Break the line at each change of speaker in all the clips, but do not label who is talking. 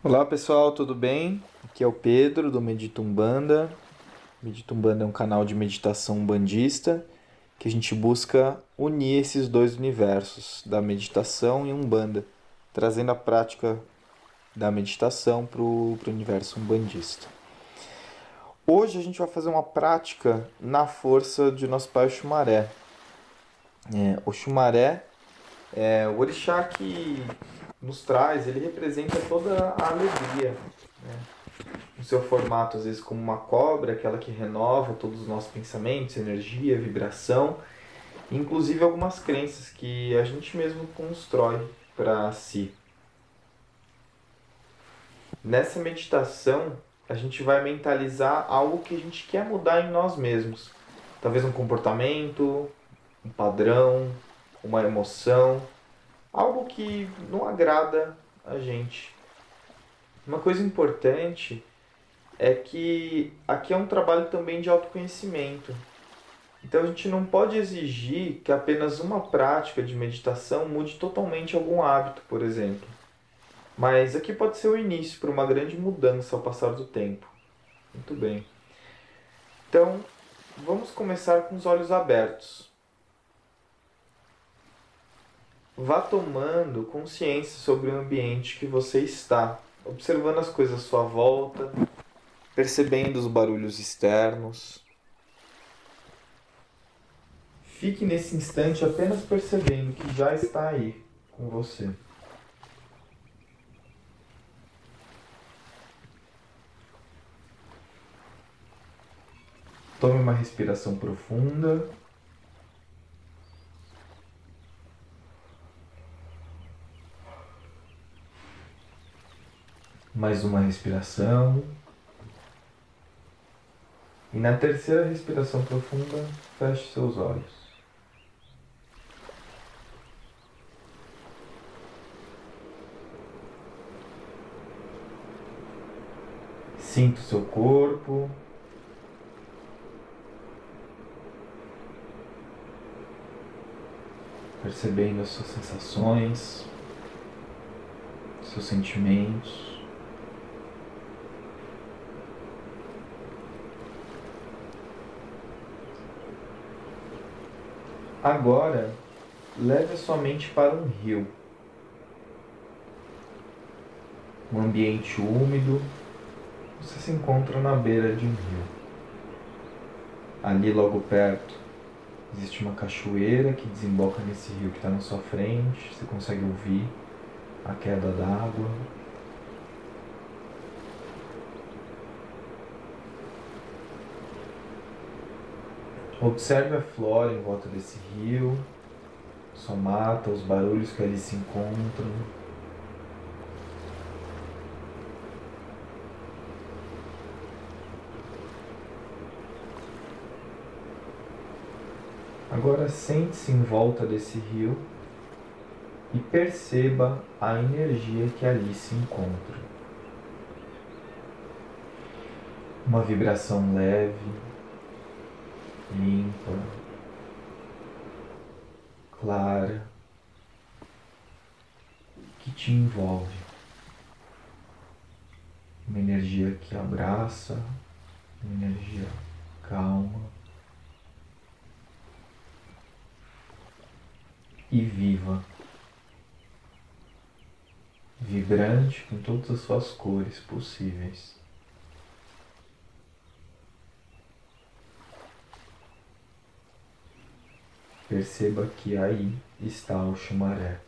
Olá pessoal, tudo bem? Aqui é o Pedro do Meditumbanda. Meditumbanda é um canal de meditação bandista que a gente busca unir esses dois universos, da meditação e umbanda, trazendo a prática da meditação para o universo umbandista. Hoje a gente vai fazer uma prática na força de nosso pai Xumaré. É, o Xumaré é o orixá que nos traz, ele representa toda a alegria. Né? No seu formato, às vezes, como uma cobra, aquela que renova todos os nossos pensamentos, energia, vibração, inclusive algumas crenças que a gente mesmo constrói para si. Nessa meditação, a gente vai mentalizar algo que a gente quer mudar em nós mesmos. Talvez um comportamento, um padrão, uma emoção algo que não agrada a gente. Uma coisa importante é que aqui é um trabalho também de autoconhecimento. Então a gente não pode exigir que apenas uma prática de meditação mude totalmente algum hábito, por exemplo. Mas aqui pode ser o início para uma grande mudança ao passar do tempo. Muito bem. Então, vamos começar com os olhos abertos. Vá tomando consciência sobre o ambiente que você está, observando as coisas à sua volta, percebendo os barulhos externos. Fique nesse instante apenas percebendo que já está aí com você. Tome uma respiração profunda. Mais uma respiração. E na terceira respiração profunda, feche seus olhos. Sinta o seu corpo. Percebendo as suas sensações, seus sentimentos. Agora, leve a sua mente para um rio. Um ambiente úmido. Você se encontra na beira de um rio. Ali, logo perto, existe uma cachoeira que desemboca nesse rio que está na sua frente. Você consegue ouvir a queda d'água. Observe a flora em volta desse rio, sua mata, os barulhos que ali se encontram. Agora sente-se em volta desse rio e perceba a energia que ali se encontra. Uma vibração leve, limpa, clara, que te envolve. Uma energia que abraça, uma energia calma e viva, vibrante com todas as suas cores possíveis. Perceba que aí está o chumaré.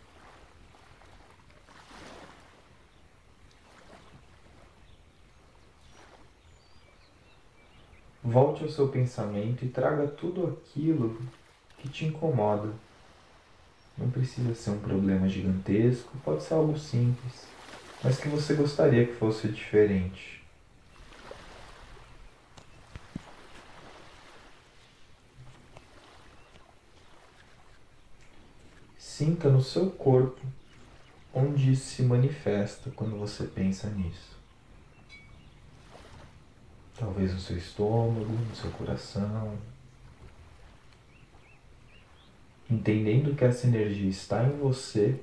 Volte ao seu pensamento e traga tudo aquilo que te incomoda. Não precisa ser um problema gigantesco, pode ser algo simples, mas que você gostaria que fosse diferente. Sinta no seu corpo onde isso se manifesta quando você pensa nisso. Talvez no seu estômago, no seu coração. Entendendo que essa energia está em você,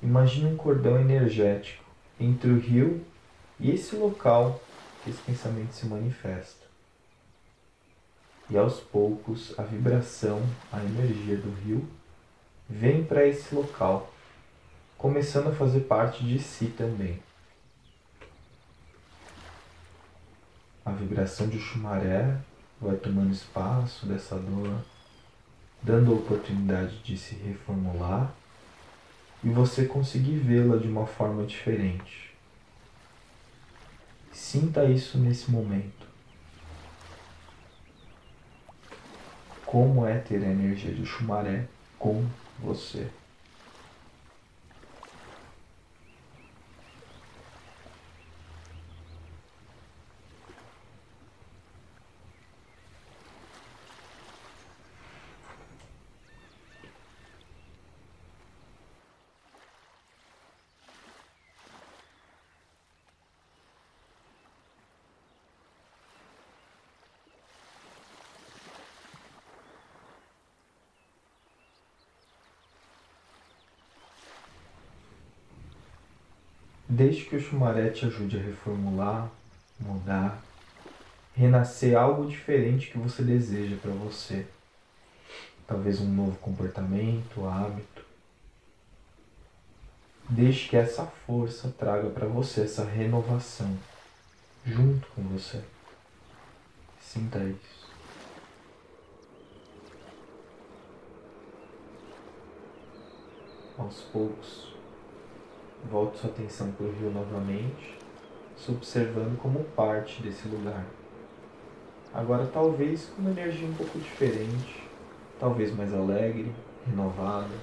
imagine um cordão energético entre o rio e esse local que esse pensamento se manifesta. E aos poucos a vibração, a energia do rio vem para esse local, começando a fazer parte de si também. A vibração de chumaré vai tomando espaço dessa dor, dando a oportunidade de se reformular e você conseguir vê-la de uma forma diferente. Sinta isso nesse momento. Como é ter a energia de Xumaré com você? Deixe que o chumaré te ajude a reformular, mudar, renascer algo diferente que você deseja para você. Talvez um novo comportamento, hábito. Deixe que essa força traga para você essa renovação junto com você. Sinta isso. Aos poucos, Volte sua atenção para o rio novamente, se observando como parte desse lugar. Agora, talvez com uma energia um pouco diferente, talvez mais alegre, renovada.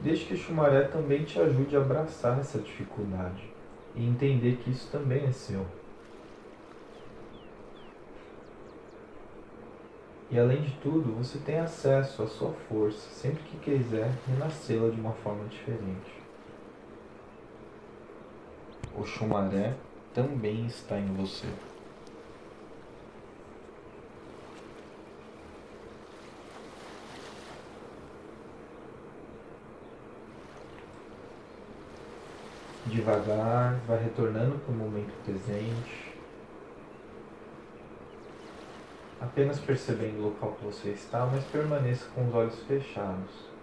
Deixe que o Xumaré também te ajude a abraçar essa dificuldade e entender que isso também é seu. E além de tudo, você tem acesso à sua força sempre que quiser renascê-la de uma forma diferente. O chumaré também está em você. Devagar, vai retornando para o momento presente apenas percebendo o local que você está, mas permaneça com os olhos fechados.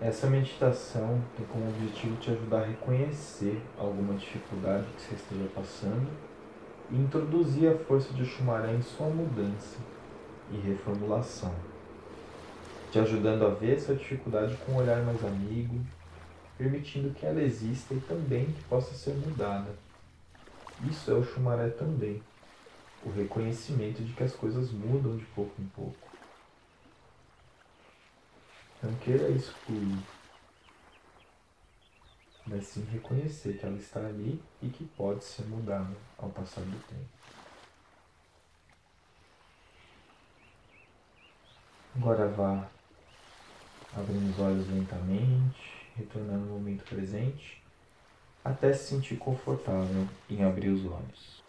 Essa meditação tem como objetivo te ajudar a reconhecer alguma dificuldade que você esteja passando e introduzir a força de Xumaré em sua mudança e reformulação, te ajudando a ver essa dificuldade com um olhar mais amigo, permitindo que ela exista e também que possa ser mudada. Isso é o Xumaré também o reconhecimento de que as coisas mudam de pouco em pouco. Não queira excluir, mas sim reconhecer que ela está ali e que pode ser mudada ao passar do tempo. Agora vá abrindo os olhos lentamente, retornando ao momento presente, até se sentir confortável em abrir os olhos.